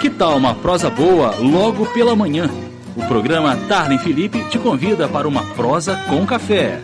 Que tal uma prosa boa logo pela manhã? O programa Tarlen Felipe te convida para uma prosa com café.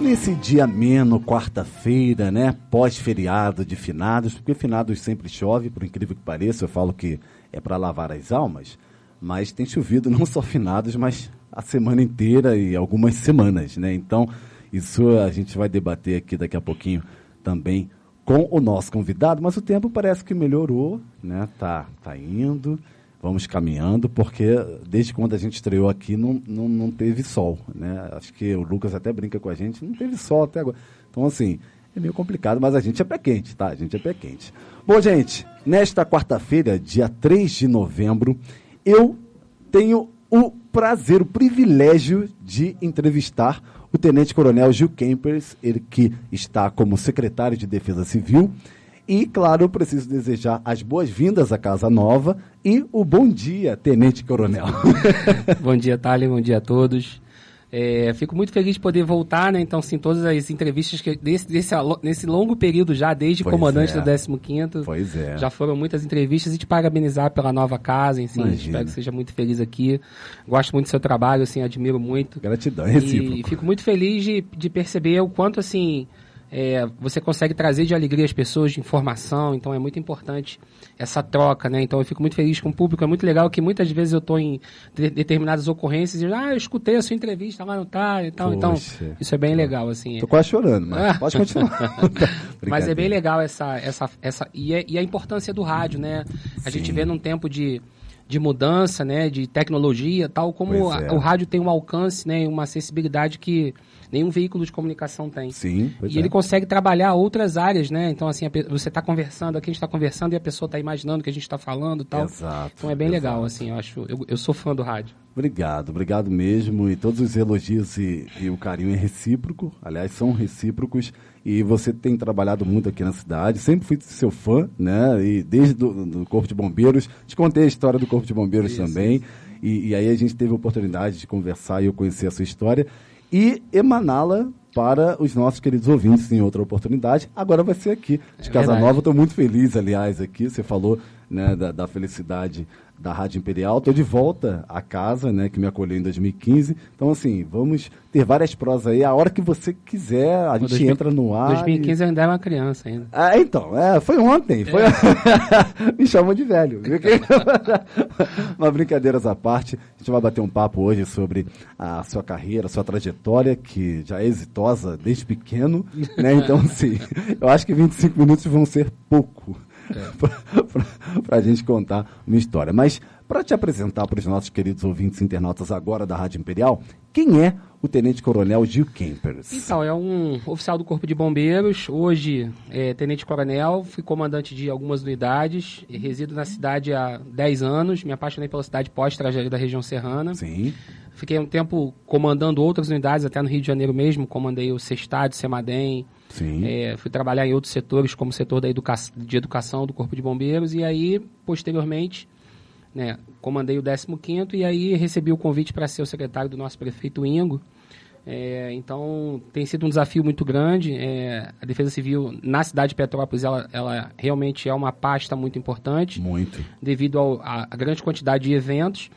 Nesse dia ameno, quarta-feira, né? Pós-feriado de finados, porque finados sempre chove, por incrível que pareça, eu falo que é para lavar as almas, mas tem chovido não só finados, mas a semana inteira e algumas semanas, né? Então, isso a gente vai debater aqui daqui a pouquinho também com o nosso convidado, mas o tempo parece que melhorou, né? Tá, tá indo, vamos caminhando, porque desde quando a gente estreou aqui não, não, não teve sol, né? Acho que o Lucas até brinca com a gente, não teve sol até agora. Então, assim, é meio complicado, mas a gente é pé quente, tá? A gente é pé quente. Bom, gente, nesta quarta-feira, dia 3 de novembro, eu tenho o prazer, o privilégio de entrevistar o Tenente Coronel Gil Kempers, ele que está como secretário de Defesa Civil. E, claro, eu preciso desejar as boas-vindas à Casa Nova e o bom dia, Tenente Coronel. bom dia, Thalia, bom dia a todos. É, fico muito feliz de poder voltar, né? Então, sim, todas as entrevistas que desse, desse, nesse longo período já, desde pois comandante é. do 15 Pois é. Já foram muitas entrevistas e te parabenizar pela nova casa, enfim. Espero que seja muito feliz aqui. Gosto muito do seu trabalho, assim, admiro muito. Gratidão, recíproco. E, e fico muito feliz de, de perceber o quanto, assim, é, você consegue trazer de alegria as pessoas, de informação, então é muito importante essa troca, né? Então eu fico muito feliz com o público, é muito legal que muitas vezes eu estou em de, determinadas ocorrências e ah, eu escutei a sua entrevista lá no tá e tal, então isso é bem legal, assim. Tô quase chorando, mas pode continuar. mas é bem legal essa, essa, essa e, é, e a importância do rádio, né? A Sim. gente vê num tempo de de mudança, né, de tecnologia, tal como é. a, o rádio tem um alcance, né, uma acessibilidade que nenhum veículo de comunicação tem. Sim. e é. ele consegue trabalhar outras áreas, né? Então, assim, você está conversando, aqui a gente está conversando e a pessoa está imaginando o que a gente está falando e tal. Exato. Então é bem exato. legal, assim, eu acho. Eu, eu sou fã do rádio. Obrigado, obrigado mesmo. E todos os elogios e, e, o carinho é recíproco. Aliás, são recíprocos. E você tem trabalhado muito aqui na cidade. Sempre fui seu fã, né? E desde o Corpo de Bombeiros. Te contei a história do Corpo de Bombeiros isso, também. Isso. E, e, aí a gente teve a oportunidade de conversar e eu conhecer a sua história e emaná-la para os nossos queridos ouvintes em outra oportunidade. Agora vai ser aqui, de é Casa Nova. Estou muito feliz, aliás, aqui. Você falou né, da, da felicidade da Rádio Imperial. Estou de volta à casa, né, que me acolheu em 2015. Então, assim, vamos ter várias prosas aí. A hora que você quiser, a gente 2000, entra no ar. 2015 e... eu ainda era uma criança ainda. Ah, então, é, foi ontem. Foi... É. me chamam de velho. Mas brincadeiras à parte, a gente vai bater um papo hoje sobre a sua carreira, a sua trajetória, que já é exitosa desde pequeno. Né? Então, assim, eu acho que 25 minutos vão ser pouco para a gente contar uma história. Mas para te apresentar para os nossos queridos ouvintes internautas agora da Rádio Imperial, quem é o Tenente Coronel Gil Kempers? Então, é um oficial do Corpo de Bombeiros, hoje é Tenente Coronel, fui comandante de algumas unidades, resido na cidade há 10 anos, me apaixonei pela cidade pós-tragédia da região serrana. Sim. Fiquei um tempo comandando outras unidades, até no Rio de Janeiro mesmo, comandei o Sestad, Semadem, é, fui trabalhar em outros setores, como o setor da educa de educação do Corpo de Bombeiros, e aí, posteriormente, né, comandei o 15º e aí recebi o convite para ser o secretário do nosso prefeito Ingo. É, então, tem sido um desafio muito grande. É, a Defesa Civil na cidade de Petrópolis, ela, ela realmente é uma pasta muito importante. Muito. Devido à grande quantidade de eventos.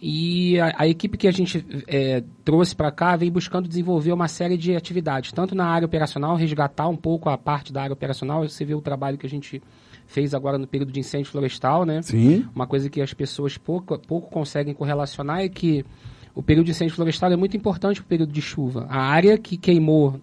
E a, a, equipe que a gente é, trouxe para cá vem buscando desenvolver uma série de atividades, tanto na área operacional, resgatar um pouco a parte da área operacional. Você vê o trabalho que a gente fez agora no período de incêndio florestal, né? Sim. Uma coisa que as pessoas pouco, pouco conseguem correlacionar é que o período de incêndio florestal é muito importante para o período de chuva. A área que queimou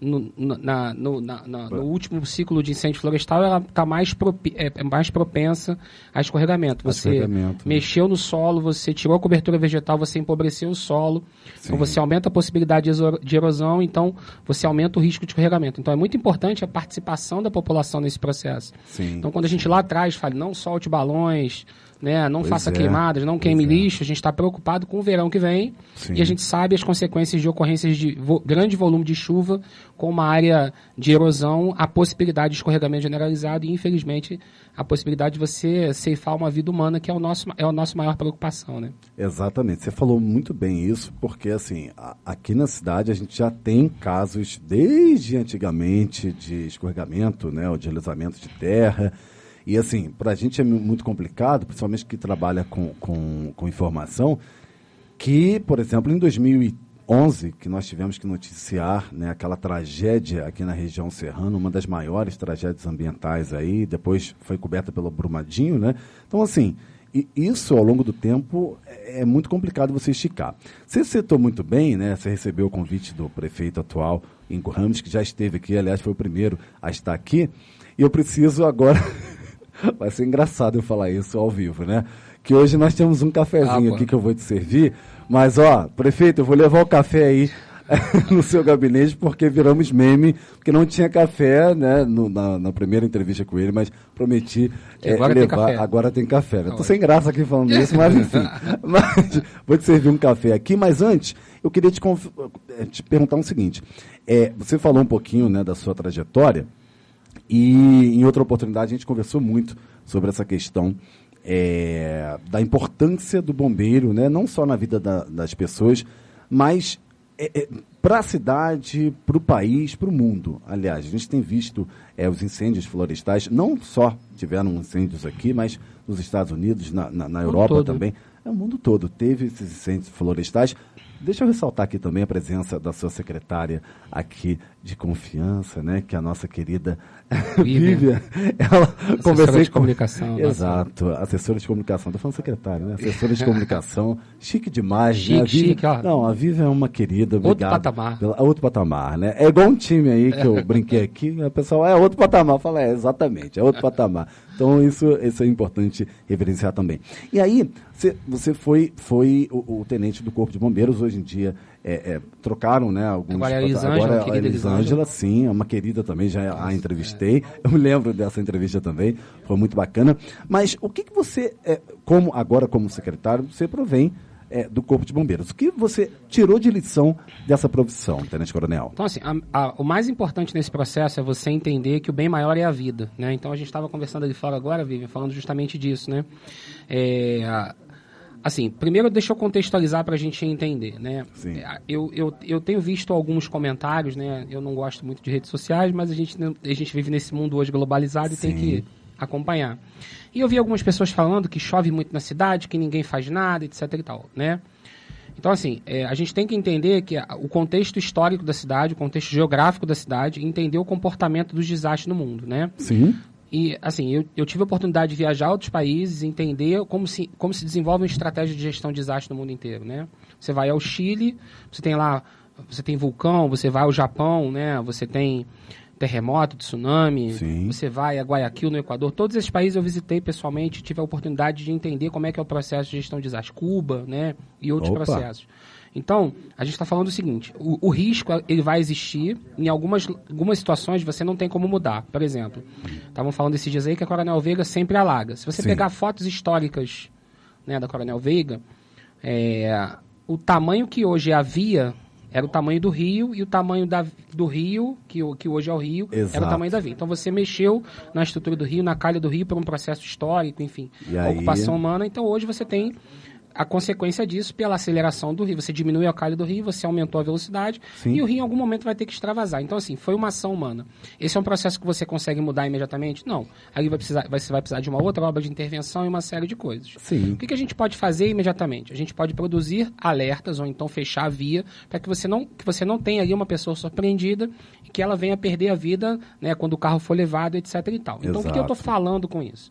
no, na, no, na, na, no, último ciclo de incêndio florestal, ela está mais, é, é, mais propensa a escorregamento. Você escorregamento, né? mexeu né? no solo, você tirou a cobertura vegetal, você empobreceu o solo, então você aumenta a possibilidade de erosão, então você aumenta o risco de escorregamento. Então é muito importante a participação da população nesse processo. Sim. Então quando a gente lá atrás fala, não solte balões, né? Não pois faça é, queimadas, não queime é. lixo. A gente está preocupado com o verão que vem Sim. e a gente sabe as consequências de ocorrências de vo grande volume de chuva com uma área de erosão, a possibilidade de escorregamento generalizado e, infelizmente, a possibilidade de você ceifar uma vida humana, que é o nosso é a nossa maior preocupação, né? Exatamente. Você falou muito bem isso, porque assim, a, aqui na cidade a gente já tem casos desde antigamente de escorregamento, né, ou de deslizamento de terra. E assim, para a gente é muito complicado, principalmente que trabalha com, com, com informação, que, por exemplo, em 2011, que nós tivemos que noticiar né, aquela tragédia aqui na região serrana, uma das maiores tragédias ambientais aí, depois foi coberta pelo Brumadinho, né? Então, assim, isso ao longo do tempo é, é muito complicado você esticar. Você citou muito bem, né? Você recebeu o convite do prefeito atual, Ingo Ramos, que já esteve aqui, aliás, foi o primeiro a estar aqui. E eu preciso agora Vai ser engraçado eu falar isso ao vivo, né? Que hoje nós temos um cafezinho ah, aqui que eu vou te servir. Mas, ó, prefeito, eu vou levar o café aí no seu gabinete porque viramos meme, porque não tinha café, né, no, na, na, primeira entrevista com ele, mas prometi é, agora levar. Tem agora tem café. Né? Tô sem graça aqui falando isso, mas enfim. mas, vou te servir um café aqui, mas antes, eu queria te, eh, te perguntar o um seguinte. É, você falou um pouquinho né, da sua trajetória. E em outra oportunidade a gente conversou muito sobre essa questão é, da importância do bombeiro, né? não só na vida da, das pessoas, mas é, é, para a cidade, para o país, para o mundo. Aliás, a gente tem visto é, os incêndios florestais, não só tiveram incêndios aqui, mas nos Estados Unidos, na, na, na Europa também. É, o mundo todo teve esses incêndios florestais. Deixa eu ressaltar aqui também a presença da sua secretária aqui de confiança, né? Que é a nossa querida Vivian. Ela assessora conversei de com... comunicação. Exato, nossa. assessora de comunicação. Estou falando secretária, né? Assessora de comunicação. Chique demais, chique, né? Chique, ó. Não, a Vivian é uma querida. Obrigado outro patamar. Pela... Outro patamar, né? É igual um time aí que eu brinquei aqui. A pessoa é outro patamar. Fala, é, exatamente, é outro patamar. Então, isso, isso é importante reverenciar também. E aí, você, você foi, foi o, o tenente do Corpo de Bombeiros, hoje em dia é, é, trocaram, né? Alguns, agora é a Elisângela, agora a Elisângela, sim, é uma querida também, já a entrevistei. Eu me lembro dessa entrevista também, foi muito bacana. Mas o que, que você, é, como agora como secretário, você provém é, do Corpo de Bombeiros. O que você tirou de lição dessa profissão, Tenente Coronel? Então, assim, a, a, o mais importante nesse processo é você entender que o bem maior é a vida, né? Então, a gente estava conversando ali fora agora, Vivian, falando justamente disso, né? É, Assim, primeiro deixa eu contextualizar para a gente entender, né? Sim. É, eu, eu, eu tenho visto alguns comentários, né? Eu não gosto muito de redes sociais, mas a gente, a gente vive nesse mundo hoje globalizado Sim. e tem que acompanhar. E eu vi algumas pessoas falando que chove muito na cidade, que ninguém faz nada, etc e tal, né? Então, assim, é, a gente tem que entender que o contexto histórico da cidade, o contexto geográfico da cidade, entender o comportamento dos desastres no mundo, né? Sim. E, assim, eu, eu tive a oportunidade de viajar a outros países, entender como se, como se desenvolve uma estratégia de gestão de desastre no mundo inteiro, né? Você vai ao Chile, você tem lá, você tem vulcão, você vai ao Japão, né? Você tem terremoto, tsunami, Sim. você vai a Guayaquil, no Equador. Todos esses países eu visitei pessoalmente, tive a oportunidade de entender como é que é o processo de gestão de desastre. Cuba, né? E outros Opa. processos. Então, a gente está falando o seguinte: o, o, risco ele vai existir. Em algumas, algumas situações você não tem como mudar. Por exemplo, estavam falando esses dias aí que a Coronel Veiga sempre alaga. Se você Sim. pegar fotos históricas né, da Coronel Veiga, é, o tamanho que hoje havia era o tamanho do rio e o tamanho da, do rio, que, que hoje é o rio, Exato. era o tamanho da via. Então você mexeu na estrutura do rio, na calha do rio, por um processo histórico, enfim, ocupação humana. Então hoje você tem a consequência disso pela aceleração do rio. Você diminui a calha do rio, você aumentou a velocidade Sim. e o rio em algum momento vai ter que extravasar. Então, assim, foi uma ação humana. Esse é um processo que você consegue mudar imediatamente? Não. Aí vai precisar, você vai precisar de uma outra obra de intervenção e uma série de coisas. Sim. O que, que a gente pode fazer imediatamente? A gente pode produzir alertas ou então fechar a via para que você não que você não tenha ali uma pessoa surpreendida e que ela venha perder a vida né, quando o carro for levado, etc. e tal. Então, Exato. o que, que eu estou falando com isso?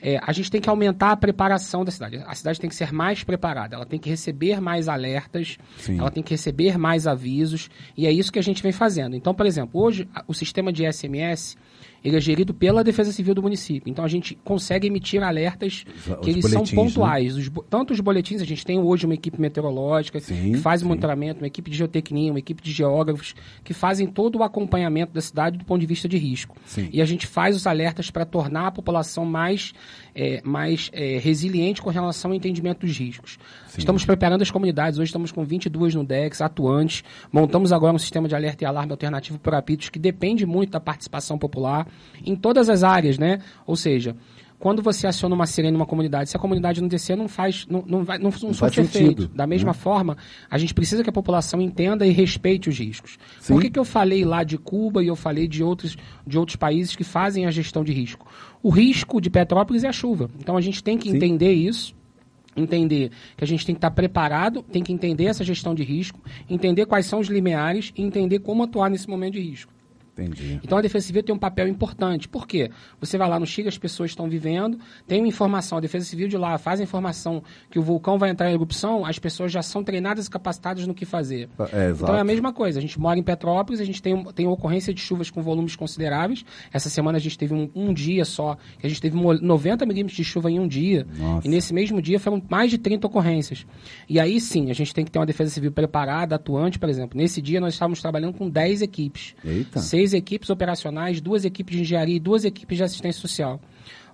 É, a gente tem que aumentar a preparação da cidade. A cidade tem que ser mais preparada, ela tem que receber mais alertas, Sim. ela tem que receber mais avisos, e é isso que a gente vem fazendo. Então, por exemplo, hoje o sistema de SMS ele é gerido pela Defesa Civil do município. Então a gente consegue emitir alertas os que eles são né? pontuais. Né? Os, tanto os boletins, a gente tem hoje uma equipe meteorológica sim, que faz sim. o monitoramento, uma equipe de geotecnia, uma equipe de geógrafos que fazem todo o acompanhamento da cidade do ponto de vista de risco. Sim. E a gente faz os alertas para tornar a população mais é, mais é, resiliente com relação ao entendimento dos riscos. Sim. Estamos preparando as comunidades, hoje estamos com 22 no DEX, atuantes, montamos agora um sistema de alerta e alarme alternativo por apitos que depende muito da participação popular em todas as áreas, né? Ou seja, quando você aciona uma sirene numa comunidade, se a comunidade não descer, não faz, não, não vai, não, não, não efeito. Da mesma né? forma, a gente precisa que a população entenda e respeite os riscos. Sim. Por que, que eu falei lá de Cuba e eu falei de outros, de outros países que fazem a gestão de risco? O risco de Petrópolis é a chuva. Então a gente tem que Sim. entender isso entender que a gente tem que estar preparado, tem que entender essa gestão de risco, entender quais são os limiares e entender como atuar nesse momento de risco. Entendi. Então a Defesa Civil tem um papel importante. Por quê? Você vai lá no Chile, as pessoas estão vivendo, tem uma informação, a Defesa Civil de lá faz a informação que o vulcão vai entrar em erupção, as pessoas já são treinadas e capacitadas no que fazer. É, então é a mesma coisa. A gente mora em Petrópolis, a gente tem, tem ocorrência de chuvas com volumes consideráveis. Essa semana a gente teve um, um dia só, que a gente teve 90 milímetros de chuva em um dia. Nossa. E nesse mesmo dia foram mais de 30 ocorrências. E aí sim, a gente tem que ter uma Defesa Civil preparada, atuante, por exemplo. Nesse dia nós estávamos trabalhando com 10 equipes. Eita. Seis três equipes operacionais, duas equipes de engenharia e duas equipes de assistência social.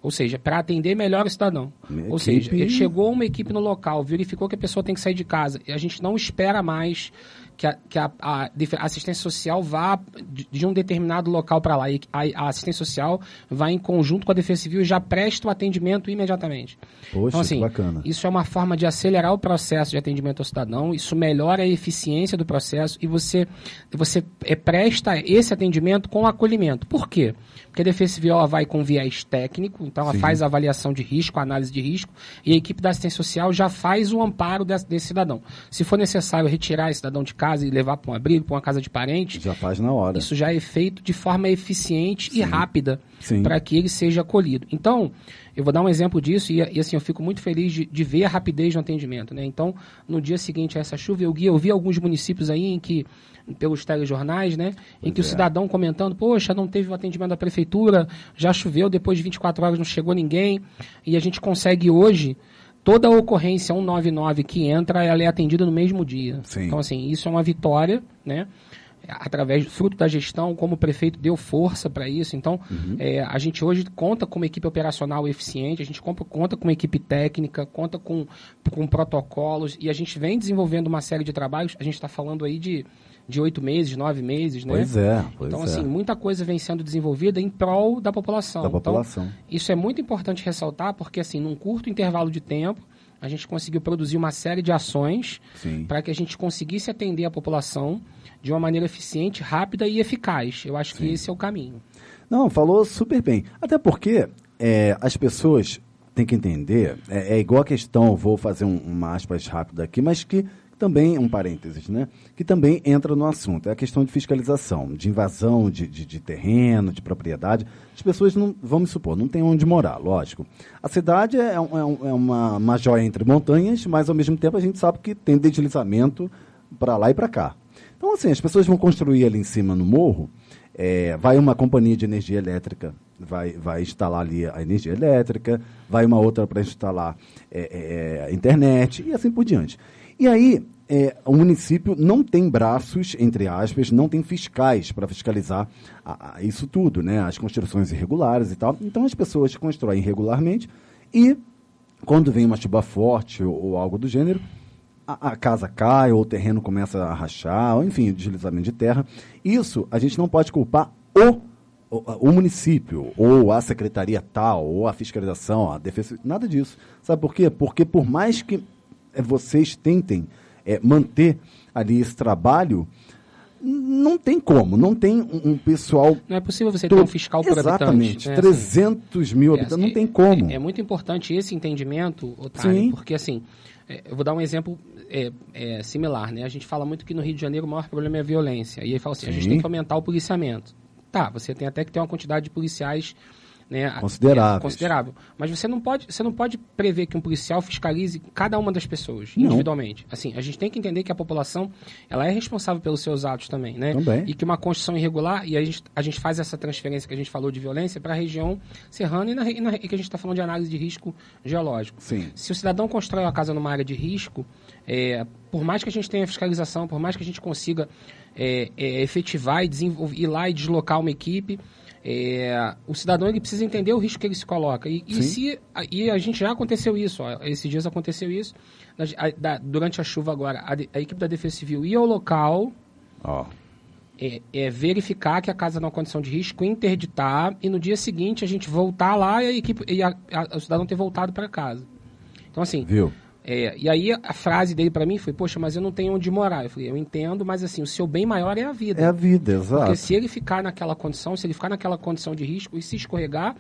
Ou seja, para atender melhor o cidadão. Minha Ou equipe... seja, chegou uma equipe no local, verificou que a pessoa tem que sair de casa. E a gente não espera mais que a, que a, a assistência social vá de, de um determinado local para lá. E a, assistência social vai em conjunto com a Defesa Civil e já presta o atendimento imediatamente. Poxa, então, assim, bacana. Isso é uma forma de acelerar o processo de atendimento ao cidadão, isso melhora a eficiência do processo e você, você é, presta esse atendimento com acolhimento. Por quê? Porque a Defesa Civil ela vai com viés técnico, então ela Sim. faz a avaliação de risco, a análise de risco, e a equipe da assistência social já faz o amparo desse, desse cidadão. Se for necessário retirar esse cidadão de casa e levar para um abrigo, para uma casa de parente, já faz na hora. Isso já é feito de forma eficiente Sim. e rápida para que ele seja acolhido. Então, eu vou dar um exemplo disso e, e assim eu fico muito feliz de, de, ver a rapidez do atendimento. Né? Então, no dia seguinte a essa chuva, eu, guia, eu vi alguns municípios aí em que pelos telejornais, né? Pois em que é. o cidadão comentando, poxa, não teve o atendimento da prefeitura, já choveu, depois de 24 horas não chegou ninguém. E a gente consegue hoje, toda ocorrência 199 que entra, ela é atendida no mesmo dia. Sim. Então, assim, isso é uma vitória, né? através do fruto da gestão, como o prefeito deu força para isso. Então, uhum. é, a gente hoje conta com uma equipe operacional eficiente, a gente conta com uma equipe técnica, conta com, com protocolos e a gente vem desenvolvendo uma série de trabalhos. A gente está falando aí de de oito meses, nove meses, né? Pois é. Pois então, é. assim, muita coisa vem sendo desenvolvida em prol da população. Da população. Então, isso é muito importante ressaltar, porque, assim, num curto intervalo de tempo, a gente conseguiu produzir uma série de ações para que a gente conseguisse atender a população de uma maneira eficiente, rápida e eficaz. Eu acho Sim. que esse é o caminho. Não, falou super bem. Até porque é, as pessoas têm que entender, é, é igual a questão, vou fazer um, uma aspas rápida aqui, mas que também, um parênteses, né? Que também entra no assunto. É a questão de fiscalização, de invasão de, de, de terreno, de propriedade. As pessoas não, vamos supor, não têm onde morar, lógico. A cidade é, é, um, é uma, uma joia entre montanhas, mas ao mesmo tempo a gente sabe que tem deslizamento para lá e para cá. Então, assim, as pessoas vão construir ali em cima no morro, é, vai uma companhia de energia elétrica, vai, vai instalar ali a energia elétrica, vai uma outra para instalar é, é, é, internet e assim por diante. E aí, é, o município não tem braços, entre aspas, não tem fiscais para fiscalizar a, a isso tudo, né? As construções irregulares e tal. Então as pessoas constroem irregularmente e quando vem uma chuva forte ou, ou algo do gênero, a, a, casa cai ou o terreno começa a rachar, ou enfim, deslizamento de terra. Isso a gente não pode culpar o, o, o município, ou a secretaria tal, ou a fiscalização, a defesa, nada disso. Sabe por quê? Porque por mais que vocês tentem é, manter ali esse trabalho, não tem como, não tem um, um pessoal. Não é possível você ter um fiscal por Exatamente, habitante. Exatamente, 300 né? mil é, habitantes, não tem como. É, é, muito importante esse entendimento, Otário, Sim. porque assim, é, eu vou dar um exemplo é, é, similar, né? A gente fala muito que no Rio de Janeiro o maior problema é a violência. E aí fala assim, Sim. a gente tem que aumentar o policiamento. Tá, você tem até que ter uma quantidade de policiais né, considerável. É, considerável. Mas você não pode, você não pode prever que um policial fiscalize cada uma das pessoas individualmente. Não. Assim, a gente tem que entender que a população ela é responsável pelos seus atos também, né? Também. E que uma construção irregular e a gente, a gente faz essa transferência que a gente falou de violência para a região serrana e, na, e, na, e que a gente está falando de análise de risco geológico. Sim. Se o cidadão constrói uma casa numa área de risco, é, por mais que a gente tenha fiscalização, por mais que a gente consiga é, é, efetivar e desenvolver, ir lá e deslocar uma equipe, é, o cidadão ele precisa entender o risco que ele se coloca. E, e se, e a gente já aconteceu isso, ó, esses dias aconteceu isso, a, da, durante a chuva agora, a, a, equipe da Defesa Civil ia ao local, oh. é, é, verificar que a casa não é condição de risco, interditar, e no dia seguinte a gente voltar lá e a equipe e a, o cidadão ter voltado para casa. Então, assim, Viu? É, e aí a frase dele para mim foi, poxa, mas eu não tenho onde morar. Eu falei, eu entendo, mas assim, o seu bem maior é a vida. É a vida, exato. Porque se ele ficar naquela condição, se ele ficar naquela condição de risco e se escorregar,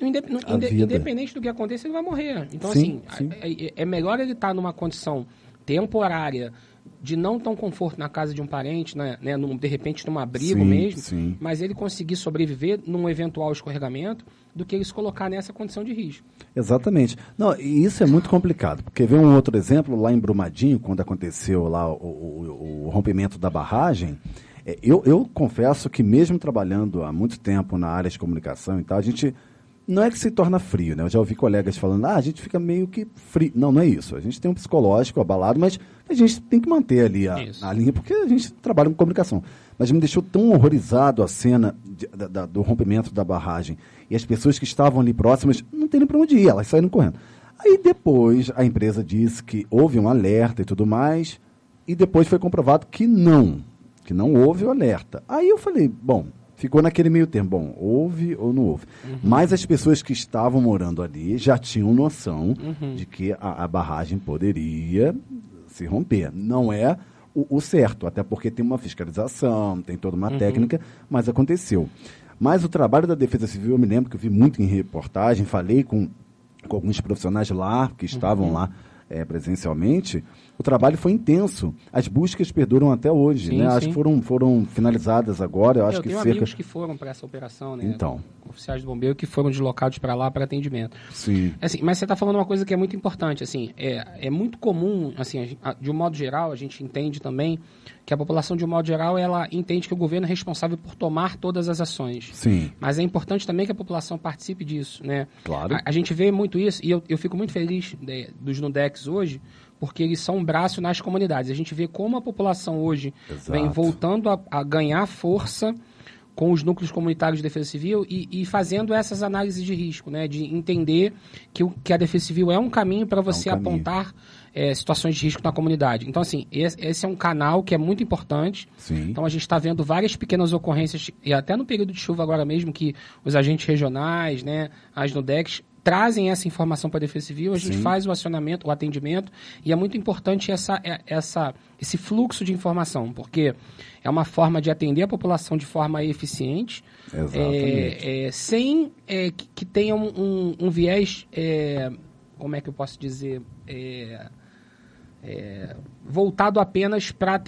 independente do que aconteça, ele vai morrer. Então, sim, assim, sim. É, é, melhor ele estar tá numa condição temporária de não tão conforto na casa de um parente, né, né num, de repente num abrigo sim, mesmo, sim. mas ele conseguir sobreviver num eventual escorregamento do que ele se colocar nessa condição de risco. Exatamente. Não, e isso é muito complicado, porque vem um outro exemplo lá em Brumadinho, quando aconteceu lá o, o, o rompimento da barragem, é, eu, eu confesso que mesmo trabalhando há muito tempo na área de comunicação e tal, a gente não é que se torna frio, né? Eu já ouvi colegas falando, ah, a gente fica meio que frio. Não, não é isso. A gente tem um psicológico abalado, mas a gente tem que manter ali a, a linha, porque a gente trabalha com comunicação. Mas me deixou tão horrorizado a cena de, da, do rompimento da barragem. E as pessoas que estavam ali próximas não teriam para onde ir, elas saíram correndo. Aí depois a empresa disse que houve um alerta e tudo mais, e depois foi comprovado que não, que não houve o alerta. Aí eu falei, bom, ficou naquele meio termo. Bom, houve ou não houve. Uhum. Mas as pessoas que estavam morando ali já tinham noção uhum. de que a, a, barragem poderia se romper. Não é o, o, certo, até porque tem uma fiscalização, tem toda uma uhum. técnica, mas aconteceu. Mas o trabalho da Defesa Civil, eu me lembro que eu vi muito em reportagem, falei com, com alguns profissionais lá, que estavam uhum. lá é, presencialmente, o trabalho foi intenso. As buscas perduram até hoje, sim, né? Sim. Acho que foram, foram finalizadas agora. Eu acho eu que tenho cerca... amigos que foram para essa operação, né? Então. Oficiais de bombeiro que foram deslocados para lá para atendimento. Sim. Assim, mas você está falando uma coisa que é muito importante, assim, é, é muito comum, assim, de um modo geral, a gente entende também que a população, de um modo geral, ela entende que o governo é responsável por tomar todas as ações. Sim. Mas é importante também que a população participe disso, né? Claro. A, a gente vê muito isso, e eu, eu fico muito feliz de, dos Nudex hoje, porque eles são um braço nas comunidades. A gente vê como a população hoje Exato. vem voltando a, a, ganhar força com os núcleos comunitários de defesa civil e, e, fazendo essas análises de risco, né? de entender que, o, que a defesa civil é um caminho para você é um apontar é, situações de risco na comunidade. Então, assim, esse, esse, é um canal que é muito importante. Sim. Então, a gente está vendo várias pequenas ocorrências, e até no período de chuva agora mesmo, que os agentes regionais, né, as NUDECs, trazem essa informação para a Defesa Civil, a gente Sim. faz o acionamento, o atendimento, e é muito importante essa, é, essa, esse fluxo de informação, porque é uma forma de atender a população de forma eficiente, é, é, sem é, que, que, tenha um, um, um viés, é, como é que eu posso dizer, é, é, voltado apenas para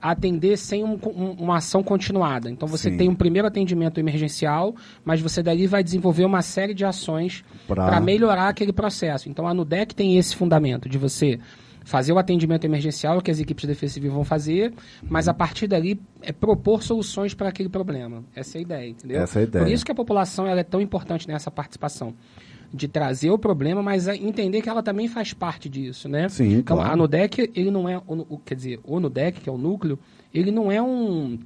atender sem um, um, uma ação continuada. Então você Sim. tem um primeiro atendimento emergencial, mas você dali vai desenvolver uma série de ações para melhorar aquele processo. Então a NUDEC tem esse fundamento de você fazer o atendimento emergencial que as equipes de defesa civil vão fazer, mas a partir dali é propor soluções para aquele problema. Essa é a ideia, entendeu? Essa é a ideia. Por isso que a população ela é tão importante nessa participação de trazer o problema, mas entender que ela também faz parte disso, né? Sim, então, claro. a NUDEC, ele não é, o, quer dizer, o NUDEC, que é o núcleo, ele não é um,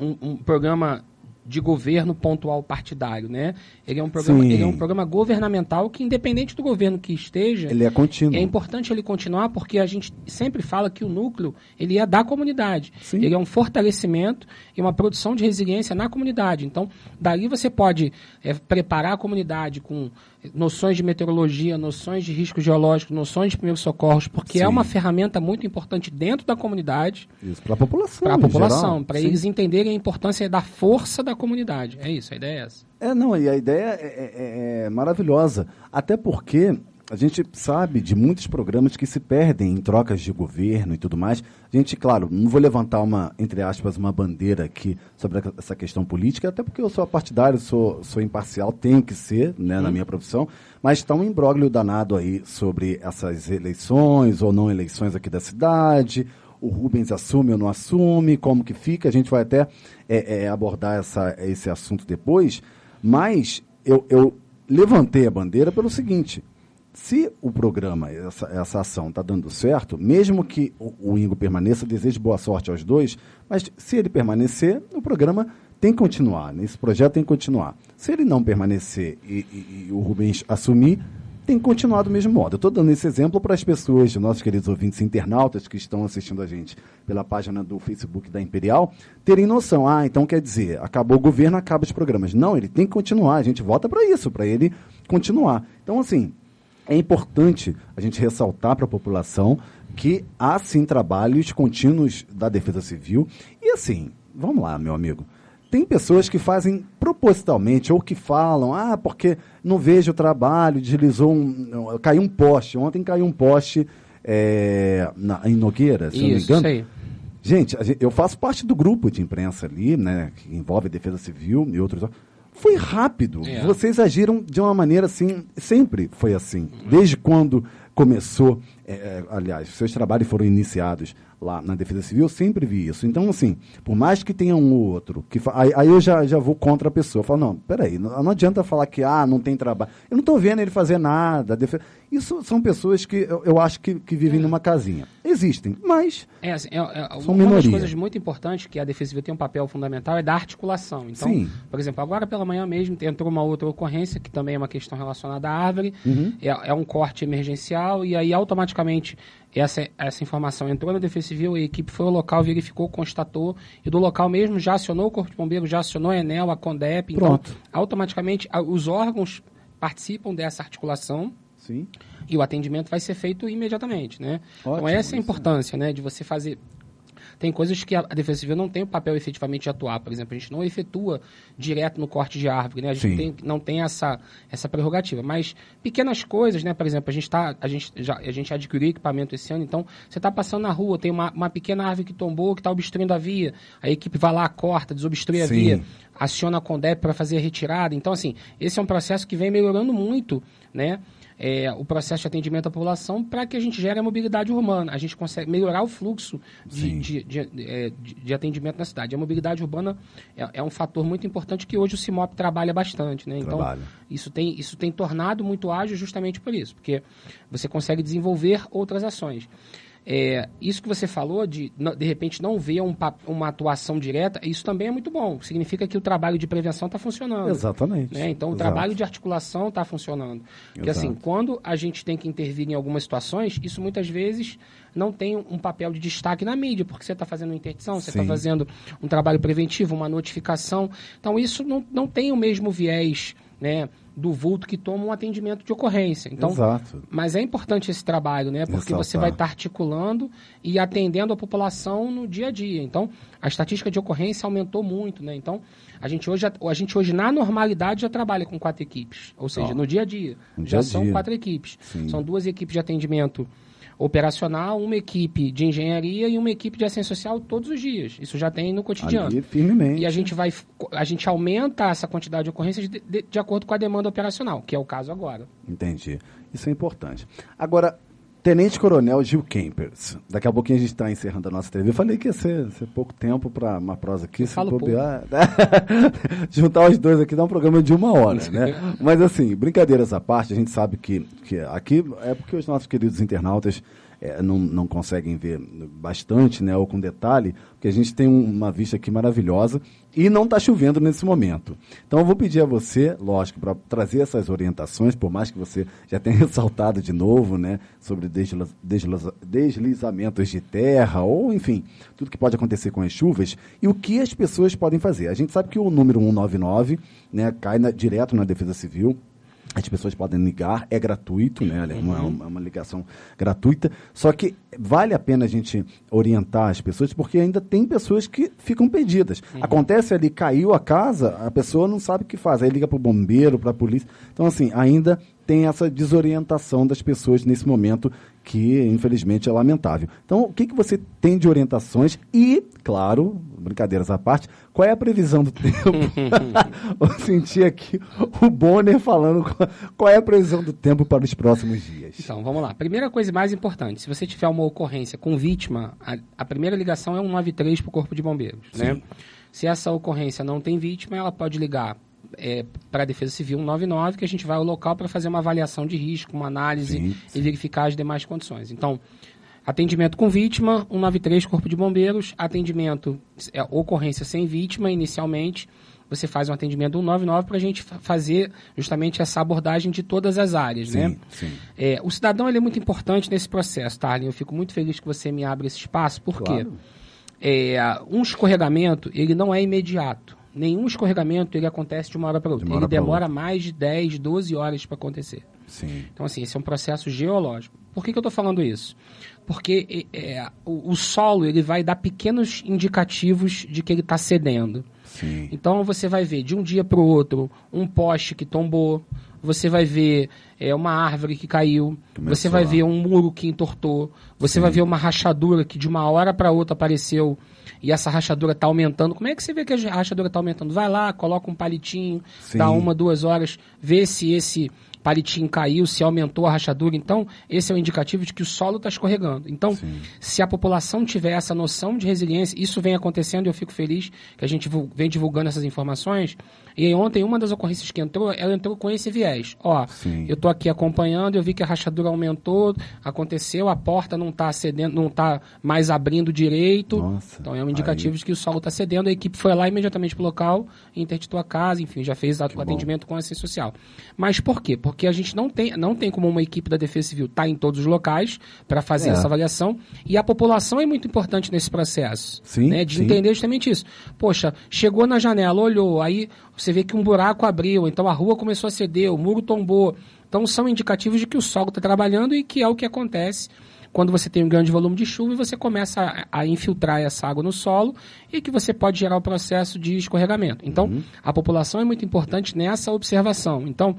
um, um programa de governo pontual partidário, né? Ele é um programa, ele é um programa governamental que, independente do governo que esteja, ele é contínuo. É importante ele continuar porque a gente sempre fala que o núcleo ele é da comunidade. Sim. Ele é um fortalecimento e uma produção de resiliência na comunidade. Então, dali você pode é, preparar a comunidade com noções de meteorologia, noções de risco geológico, noções de primeiros socorros, porque é Sim. é uma ferramenta muito importante dentro da comunidade. Isso, para a população. Para a população, para eles entenderem a importância da força da comunidade. É isso, a ideia é essa. É, não, e a ideia é, é, é maravilhosa. Até porque a gente sabe de muitos programas que se perdem em trocas de governo e tudo mais. A gente, claro, não vou levantar uma, entre aspas, uma bandeira aqui sobre essa questão política, até porque eu sou partidário, sou, sou imparcial, tenho que ser, né, na minha profissão, mas está um imbróglio danado aí sobre essas eleições ou não eleições aqui da cidade, o Rubens assume ou não assume, como que fica, a gente vai até é, é, abordar essa, esse assunto depois, mas eu, eu levantei a bandeira pelo seguinte, se o programa, essa, essa ação está dando certo, mesmo que o, o Ingo permaneça, desejo boa sorte aos dois, mas se ele permanecer, o programa tem que continuar, né? esse projeto tem que continuar. Se ele não permanecer e, e, e o Rubens assumir, tem que continuar do mesmo modo. Eu estou dando esse exemplo para as pessoas, nossos queridos ouvintes internautas que estão assistindo a gente pela página do Facebook da Imperial, terem noção. Ah, então quer dizer, acabou o governo, acaba os programas. Não, ele tem que continuar. A gente vota para isso, para ele continuar. Então, assim, é importante a gente ressaltar para a população que há sim trabalhos contínuos da Defesa Civil. E assim, vamos lá, meu amigo. Tem pessoas que fazem propositalmente ou que falam, ah, porque não vejo o trabalho, deslizou um. caiu um poste. Ontem caiu um poste é, na, em Nogueira, se Isso, não me engano. Gente, eu faço parte do grupo de imprensa ali, né, que envolve Defesa Civil e outros. Foi rápido. É. Vocês agiram de uma maneira assim, sempre foi assim. Desde quando começou, é, é aliás, seus trabalhos foram iniciados lá na Defesa Civil, eu sempre vi isso. Então, assim, por mais que tenha um ou outro, que aí, aí, eu já, já vou contra a pessoa. Eu falo, não, peraí, não, não adianta falar que ah, não tem trabalho. Eu não estou vendo ele fazer nada. Isso são pessoas que eu, eu acho que, que vivem é. numa casinha. Existem, mas é, assim, é, é, são uma das coisas muito importantes que a Defesa Civil tem um papel fundamental é da articulação. Então, Sim. por exemplo, agora pela manhã mesmo entrou uma outra ocorrência, que também é uma questão relacionada à árvore, uhum. é, é um corte emergencial, e aí automaticamente essa, essa informação entrou na Defesa Civil, a equipe foi ao local, verificou, constatou, e do local mesmo já acionou o Corpo de Bombeiros, já acionou a Enel, a Condep. Então, Pronto. Então, automaticamente, os órgãos participam dessa articulação. Sim. E o atendimento vai ser feito imediatamente, né? Ótimo, então, essa é a importância, né? De você fazer tem coisas que a Defesa Civil não tem o papel efetivamente de atuar. Por exemplo, a gente não efetua direto no corte de árvore, né? A gente tem, não tem essa, essa prerrogativa. Mas pequenas coisas, né? Por exemplo, a gente, tá, a gente, já, a gente adquiriu equipamento esse ano, então você está passando na rua, tem uma, uma pequena árvore que tombou, que está obstruindo a via. A equipe vai lá, corta, desobstrui a Sim. via, aciona a CONDEP para fazer a retirada. Então, assim, esse é um processo que vem melhorando muito, né? É, o processo de atendimento à população para que a gente gere a mobilidade urbana. A gente consegue melhorar o fluxo de, de, de, é, de, de atendimento na cidade. A mobilidade urbana é, é, um fator muito importante que hoje o CIMOP trabalha bastante. Né? Então, Trabalho. isso tem, isso tem tornado muito ágil justamente por isso, porque você consegue desenvolver outras ações. É, isso que você falou de, de repente, não ver um, uma atuação direta, isso também é muito bom. Significa que o trabalho de prevenção está funcionando. Exatamente. Né? Então, Exato. o trabalho de articulação está funcionando. Porque, assim, Exato. assim, quando a gente tem que intervir em algumas situações, isso muitas vezes não tem um papel de destaque na mídia, porque você está fazendo uma interdição, você está fazendo um trabalho preventivo, uma notificação. Então, isso não, não tem o mesmo viés, né? Do vulto que toma um atendimento de ocorrência. Então, Exato. Mas é importante esse trabalho, né? Porque Exato. você vai estar articulando e atendendo a população no dia a dia. Então, a estatística de ocorrência aumentou muito, né? Então, a gente hoje, a gente hoje na normalidade, já trabalha com quatro equipes. Ou seja, oh. no dia a dia. No já dia são dia. quatro equipes. Sim. São duas equipes de atendimento operacional, uma equipe de engenharia e uma equipe de assistência social todos os dias. Isso já tem no cotidiano. Ali, firmemente. E a gente vai, a gente aumenta essa quantidade de ocorrências de, de, de acordo com a demanda operacional, que é o caso agora. Entendi. Isso é importante. Agora, Tenente Coronel Gil Kempers. Daqui a pouquinho a gente está encerrando a nossa TV. Eu falei que ia ser, ser pouco tempo para uma prosa aqui. Se bobear, juntar os dois aqui dá um programa de uma hora, né? Mas assim, brincadeiras à parte, a gente sabe que, que aqui é porque os nossos queridos internautas é, não, não conseguem ver bastante, né, ou com detalhe, porque a gente tem uma vista aqui maravilhosa e não está chovendo nesse momento. Então eu vou pedir a você, lógico, para trazer essas orientações, por mais que você já tenha ressaltado de novo, né, sobre desliza, desliza, deslizamentos de terra, ou enfim, tudo que pode acontecer com as chuvas, e o que as pessoas podem fazer. A gente sabe que o número 199 né, cai na, direto na Defesa Civil, as pessoas podem ligar, é gratuito, né? É uma, uhum. uma, ligação gratuita. Só que vale a pena a gente orientar as pessoas, porque ainda tem pessoas que ficam perdidas. Uhum. Acontece ali, caiu a casa, a pessoa não sabe o que faz. Aí liga para o bombeiro, para a polícia. Então, assim, ainda tem essa desorientação das pessoas nesse momento que, infelizmente, é lamentável. Então, o que, que você tem de orientações e, claro, brincadeiras à parte, qual é a previsão do tempo? Eu senti aqui o Bonner falando qual é a previsão do tempo para os próximos dias. Então, vamos lá. Primeira coisa mais importante, se você tiver uma ocorrência com vítima, a, a primeira ligação é 193 para o Corpo de Bombeiros, né? Se essa ocorrência não tem vítima, ela pode ligar é, para a Defesa Civil 199, que a gente vai ao local para fazer uma avaliação de risco, uma análise sim, sim. e verificar as demais condições. Então, Atendimento com vítima, 193 Corpo de Bombeiros, atendimento, é, ocorrência sem vítima inicialmente, você faz um atendimento 199 para a gente fazer justamente essa abordagem de todas as áreas, sim, né? Sim. É, o cidadão ele é muito importante nesse processo, tá, Eu fico muito feliz que você me abra esse espaço, porque claro. é, um escorregamento, ele não é imediato. Nenhum escorregamento ele acontece de uma hora para outra. De ele demora outra. mais de 10, 12 horas para acontecer. Sim. Então, assim, esse é um processo geológico. Por que, que eu estou falando isso? Porque é, o, o, solo ele vai dar pequenos indicativos de que ele está cedendo. Sim. Então você vai ver de um dia para o outro um poste que tombou, você vai ver é, uma árvore que caiu, Começou você vai lá. ver um muro que entortou, você Sim. vai ver uma rachadura que de uma hora para outra apareceu e essa rachadura está aumentando. Como é que você vê que a rachadura está aumentando? Vai lá, coloca um palitinho, Sim. dá uma, duas horas, vê se esse palitinho caiu, se aumentou a rachadura. Então, esse é um indicativo de que o solo está escorregando. Então, Sim. se a população tiver essa noção de resiliência, isso vem acontecendo e eu fico feliz que a gente vem divulgando essas informações. E aí, ontem, uma das ocorrências que entrou, ela entrou com esse viés. Ó, Sim. eu estou aqui acompanhando, eu vi que a rachadura aumentou, aconteceu, a porta não está cedendo, não está mais abrindo direito. Nossa, então, é um indicativo aí... de que o solo está cedendo. A equipe foi lá imediatamente para o local, interditou a casa, enfim, já fez o atendimento com assistência social. Mas por quê? Porque porque a gente não tem, não tem como uma equipe da Defesa Civil estar tá em todos os locais para fazer é. essa avaliação. E a população é muito importante nesse processo. Sim, né, de sim. entender justamente isso. Poxa, chegou na janela, olhou, aí você vê que um buraco abriu, então a rua começou a ceder, o muro tombou. Então são indicativos de que o solo está trabalhando e que é o que acontece quando você tem um grande volume de chuva e você começa a, a, infiltrar essa água no solo e que você pode gerar o processo de escorregamento. Então, uhum. a população é muito importante nessa observação. Então,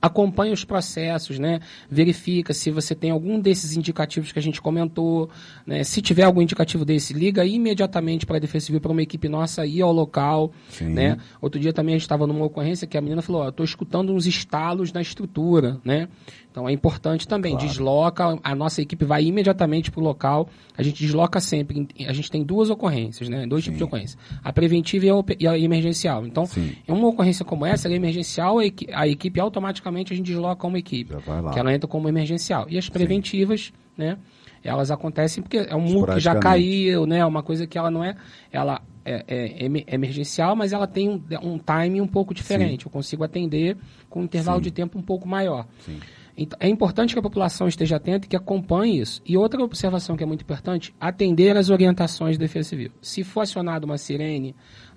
acompanha os processos, né? Verifica se você tem algum desses indicativos que a gente comentou, né? Se tiver algum indicativo desse, liga imediatamente para a Defesa Civil, para uma equipe nossa ir ao local, Sim. né? Outro dia também a gente estava numa ocorrência que a menina falou, ó, estou escutando uns estalos na estrutura, né? Então é importante também, claro. desloca, a nossa equipe vai imediatamente para o local, a gente desloca sempre, a gente tem duas ocorrências, né? Dois Sim. tipos de ocorrência, a preventiva e a, emergencial. Então, Sim. em uma ocorrência como essa, a emergencial, a equipe automaticamente a gente desloca uma equipe, que ela entra como emergencial. E as preventivas, Sim. né? Elas acontecem porque é um muro que já caiu, né? Uma coisa que ela não é, ela é, é, é emergencial, mas ela tem um, um time um pouco diferente. Eu consigo atender com um intervalo de tempo um pouco maior. Sim. Então, é importante que a população esteja atenta e que acompanhe isso. E outra observação que é muito importante, atender as orientações da Defesa Civil. Se for acionada uma sirene,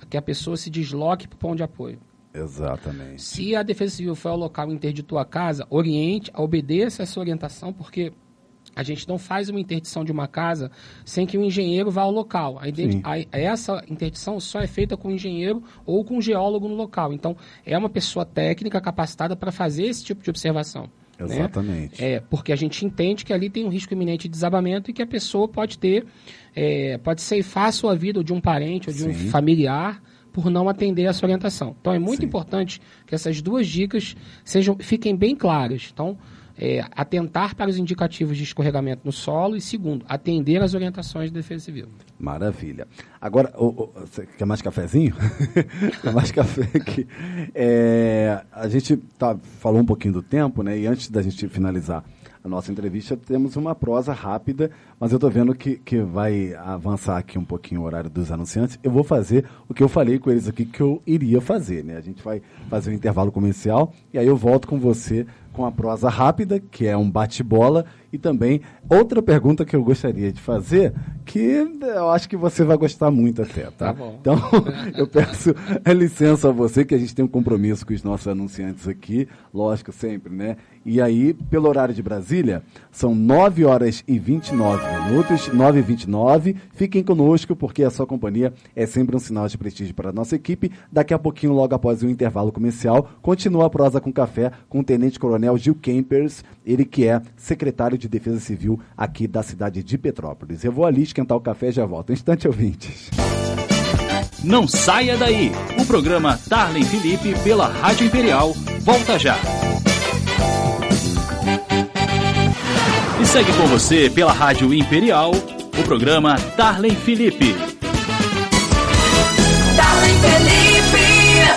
que a pessoa se desloque para o ponto de apoio. Exatamente. Se a Defesa Civil foi ao local e interditou a casa, oriente, obedeça essa orientação, porque a gente não faz uma interdição de uma casa sem que o engenheiro vá ao local. A, a, essa interdição só é feita com o engenheiro ou com o geólogo no local. Então, é uma pessoa técnica capacitada para fazer esse tipo de observação. Né? Exatamente. Né? É, porque a gente entende que ali tem um risco iminente de desabamento e que a pessoa pode ter, é, pode ceifar a sua vida ou de um parente ou de Sim. um familiar por não atender essa orientação. Então é muito Sim. importante que essas duas dicas sejam, fiquem bem claras. Então, é, atentar para os indicativos de escorregamento no solo e, segundo, atender às orientações da Defesa Civil. Maravilha. Agora, você quer mais cafezinho? quer mais café aqui? É, a gente tá, falou um pouquinho do tempo, né? E antes da gente finalizar a nossa entrevista, temos uma prosa rápida, mas eu estou vendo que, que vai avançar aqui um pouquinho o horário dos anunciantes. Eu vou fazer o que eu falei com eles aqui que eu iria fazer, né? A gente vai fazer um intervalo comercial e aí eu volto com você com a prosa rápida, que é um bate-bola, e também outra pergunta que eu gostaria de fazer, que eu acho que você vai gostar muito até, tá? tá bom. Então, eu peço licença a você, que a gente tem um compromisso com os nossos anunciantes aqui, lógico, sempre, né? E aí, pelo horário de Brasília, são 9 horas e 29 minutos, 9 e 29. Fiquem conosco, porque a sua companhia é sempre um sinal de prestígio para a nossa equipe. Daqui a pouquinho, logo após o intervalo comercial, continua a prosa com café com o Tenente Coronel Gil Kempers, ele que é secretário de Defesa Civil aqui da cidade de Petrópolis. Eu vou ali esquentar o café e já volto. Instante, ouvintes. Não saia daí! O programa Tarlen Felipe pela Rádio Imperial volta já! E segue com você pela Rádio Imperial o programa Tarlen Felipe.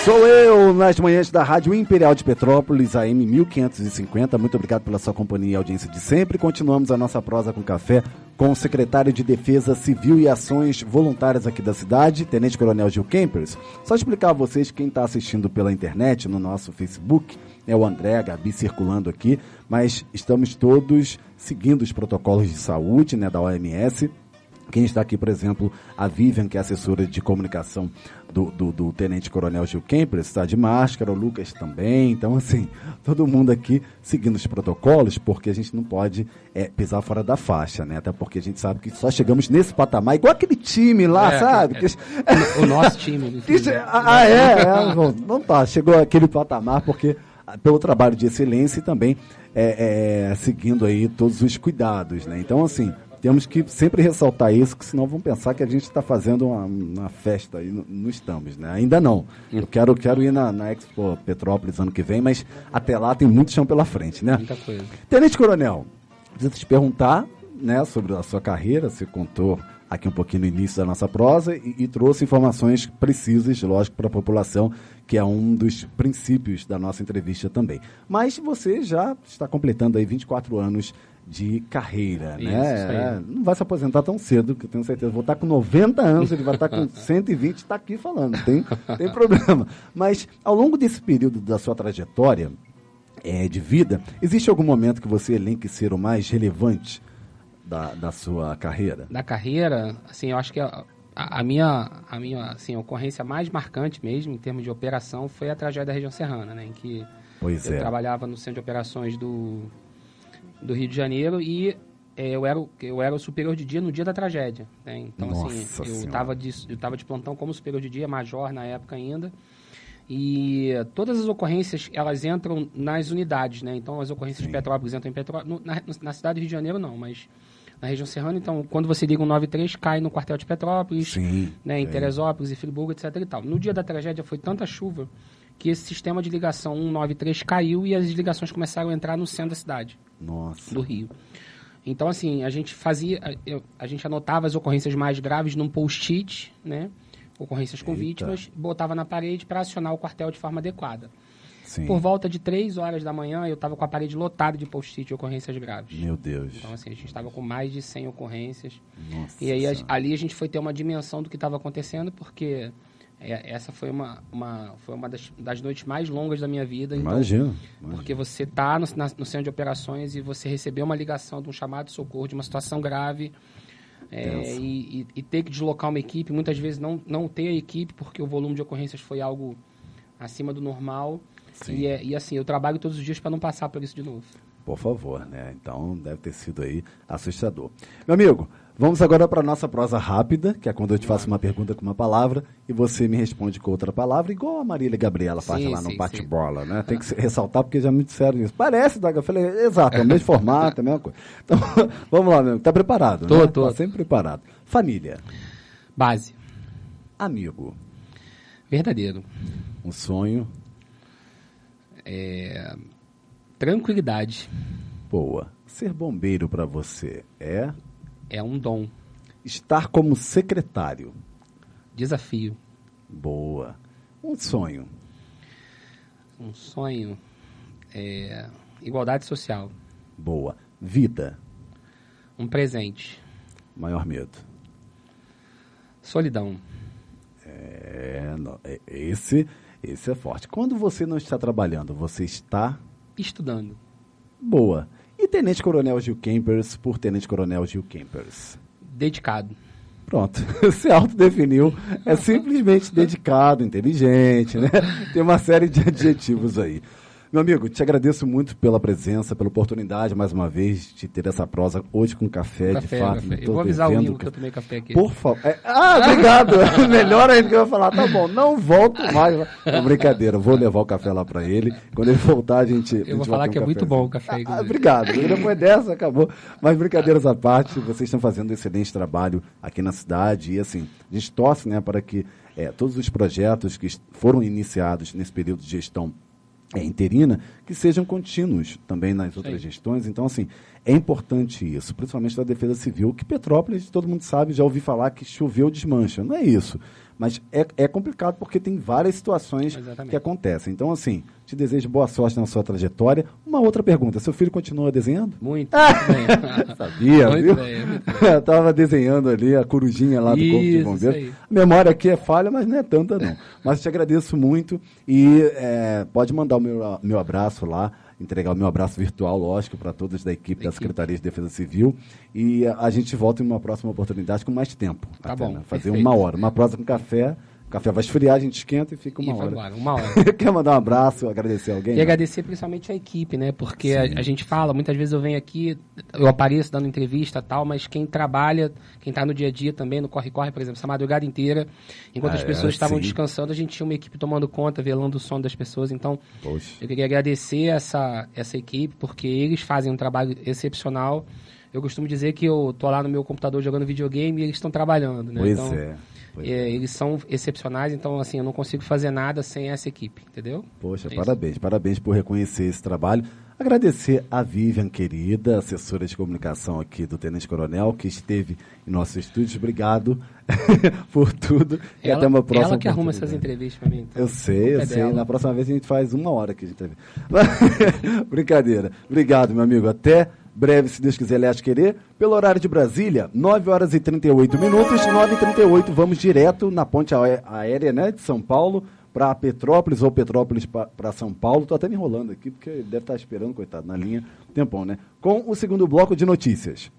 Sou eu nas manhãs da Rádio Imperial de Petrópolis, AM 1550. Muito obrigado pela sua companhia e audiência de sempre. Continuamos a nossa prosa com café com o secretário de Defesa Civil e Ações Voluntárias aqui da cidade, Tenente Coronel Gil Kempers. Só explicar a vocês, quem está assistindo pela internet, no nosso Facebook, é o André, a Gabi circulando aqui, mas estamos todos seguindo os protocolos de saúde né, da OMS quem está aqui, por exemplo, a Vivian, que é assessora de comunicação do, do, do Tenente Coronel Gil Kemper, está de máscara, o Lucas também. Então, assim, todo mundo aqui seguindo os protocolos, porque a gente não pode é, pisar fora da faixa, né? Até porque a gente sabe que só chegamos nesse patamar, igual aquele time lá, é, sabe? É, que... o nosso time. ah, é, é não, não tá. Chegou aquele patamar porque ah, pelo trabalho de excelência e também é, é, seguindo aí todos os cuidados, né? Então, assim, temos que sempre ressaltar isso, que senão vão pensar que a gente está fazendo uma, uma, festa e não, não, estamos, né? Ainda não. Eu quero, quero ir na, na Expo Petrópolis ano que vem, mas até lá tem muito chão pela frente, né? Muita coisa. Tenente Coronel, preciso te perguntar né, sobre a sua carreira, você contou aqui um pouquinho no início da nossa prosa e, e trouxe informações precisas, lógico, para a população, que é um dos princípios da nossa entrevista também. Mas você já está completando aí 24 anos de carreira, isso, né? Isso não vai se aposentar tão cedo, que eu tenho certeza. Vou estar com 90 anos, ele vai estar com 120 está aqui falando, tem, tem problema. Mas ao longo desse período da sua trajetória é, de vida, existe algum momento que você elenque ser o mais relevante da, da sua carreira? Da carreira, assim, eu acho que a, a, minha, a minha assim, ocorrência mais marcante mesmo, em termos de operação, foi a tragédia da região serrana, né? Em que pois eu é. trabalhava no centro de operações do do Rio de Janeiro e é, eu, era, eu era o superior de dia no dia da tragédia. Né? Então, assim, Nossa assim, eu estava de, eu tava de plantão como superior de dia, major na época ainda. E todas as ocorrências, elas entram nas unidades, né? Então, as ocorrências Sim. de Petrópolis entram em Petrópolis. Na, na, cidade do Rio de Janeiro, não, mas na região serrana. Então, quando você liga um 93, cai no quartel de Petrópolis, Sim, né, em é. Teresópolis e Friburgo, etc. E tal. No dia da tragédia, foi tanta chuva que esse sistema de ligação 193 caiu e as ligações começaram a entrar no centro da cidade. Nossa. do Rio. Então, assim, a gente fazia, eu, a gente anotava as ocorrências mais graves num post-it, né? Ocorrências com Eita. vítimas, botava na parede para acionar o quartel de forma adequada. Sim. Por volta de 3 horas da manhã, eu estava com a parede lotada de post-it de ocorrências graves. Meu Deus. Então, assim, a gente estava com mais de 100 ocorrências. Nossa e aí, a, ali a gente foi ter uma dimensão do que estava acontecendo, porque é, essa foi uma, uma, foi uma das, das, noites mais longas da minha vida. Então, imagina, Porque você está no, no, centro de operações e você recebeu uma ligação de um chamado de socorro, de uma situação grave, é, e, e, e, ter que deslocar uma equipe, muitas vezes não, não ter a equipe, porque o volume de ocorrências foi algo acima do normal. E, é, e assim, eu trabalho todos os dias para não passar por isso de novo. Por favor, né? Então deve ter sido aí assustador. Meu amigo, Vamos agora para a nossa prosa rápida, que é quando eu te faço uma pergunta com uma palavra e você me responde com outra palavra, igual a Marília Gabriela faz sim, lá no bate-bola, né? Tem que ressaltar porque já me disseram isso. Parece, Daga. Eu falei, exato, é o mesmo formato, é a mesma coisa. Então, vamos lá, meu. Tá preparado, tô, né? Tô, tá sempre preparado. Família. Base. Amigo. Verdadeiro. Um sonho. É... Tranquilidade. Boa. Ser bombeiro para você é é um dom. Estar como secretário. Desafio. Boa. Um sonho. Um sonho é igualdade social. Boa. Vida. Um presente. Maior medo. Solidão. É, é, esse, esse é forte. Quando você não está trabalhando, você está estudando. Boa. E Tenente Coronel Gil Kempers por Tenente Coronel Gil Kempers? Dedicado. Pronto, se autodefiniu. É simplesmente dedicado, inteligente, né? Tem uma série de adjetivos aí. Meu amigo, te agradeço muito pela presença, pela oportunidade, mais uma vez, de ter essa prosa hoje com café, café de fato. Café. Eu vou avisar o Nilo que eu tomei café aqui. Por favor. É, ah, obrigado. Melhor ainda que eu vou falar. Tá bom, não volto mais. Não, brincadeira, vou levar o café lá para ele. Quando ele voltar, a gente. Eu a gente vou falar que um é muito bom o café. Ah, obrigado. Depois dessa, acabou. Mas brincadeiras à parte, vocês estão fazendo um excelente trabalho aqui na cidade. E assim, a gente torce né, para que é, todos os projetos que foram iniciados nesse período de gestão é, interina, que sejam contínuos também nas outras Sim. gestões. Então, assim, é importante isso, principalmente da defesa civil, que Petrópolis, todo mundo sabe, já ouvi falar que choveu desmancha. Não é isso. Mas é, é complicado porque tem várias situações Exatamente. que acontecem. Então, assim, te desejo boa sorte na sua trajetória. Uma outra pergunta: seu filho continua desenhando? Muito, muito bem. Sabia, muito viu? Bem, muito bem. Eu estava desenhando ali a corujinha lá do isso, Corpo de Bombeiros. A memória aqui é falha, mas não é tanta, não. mas te agradeço muito e é, pode mandar o meu, meu abraço lá entregar o meu abraço virtual, lógico, para todos da equipe da, da Secretaria de Defesa Civil. E a, a, gente volta em uma próxima oportunidade com mais tempo. Tá até, bom. Fazer perfeito. uma hora. Uma prosa com café café vai esfriar, a gente esquenta e fica uma e hora. Embora, uma hora. Quer mandar um abraço, agradecer alguém? E não? agradecer principalmente a equipe, né? Porque a, a, gente fala, muitas vezes eu venho aqui, eu apareço dando entrevista tal, mas quem trabalha, quem está no dia a dia também, no corre-corre, por exemplo, essa madrugada inteira, enquanto ah, as pessoas é, estavam descansando, a gente tinha uma equipe tomando conta, velando o sono das pessoas. Então, Poxa. eu queria agradecer essa, essa equipe, porque eles fazem um trabalho excepcional. Eu costumo dizer que eu tô lá no meu computador jogando videogame e eles estão trabalhando, né? Pois então, é. É, eles são excepcionais, então assim, eu não consigo fazer nada sem essa equipe, entendeu? Poxa, é parabéns, parabéns por reconhecer esse trabalho. Agradecer a Vivian, querida, assessora de comunicação aqui do Tenente Coronel, que esteve em nossos estúdios. Obrigado por tudo. Ela, e até uma próxima. Ela que arruma essas entrevistas para mim. Então. Eu sei, eu é sei. Dela. Na próxima vez a gente faz uma hora que a gente Brincadeira. Obrigado, meu amigo. Até breve, se Deus quiser, aliás, querer. Pelo horário de Brasília, 9 horas e 38 minutos, 9 e 38 vamos direto na ponte aérea né, de São Paulo para Petrópolis ou Petrópolis para São Paulo. Estou até me enrolando aqui, porque deve estar esperando, coitado, na linha, tempão, né? Com o segundo bloco de notícias.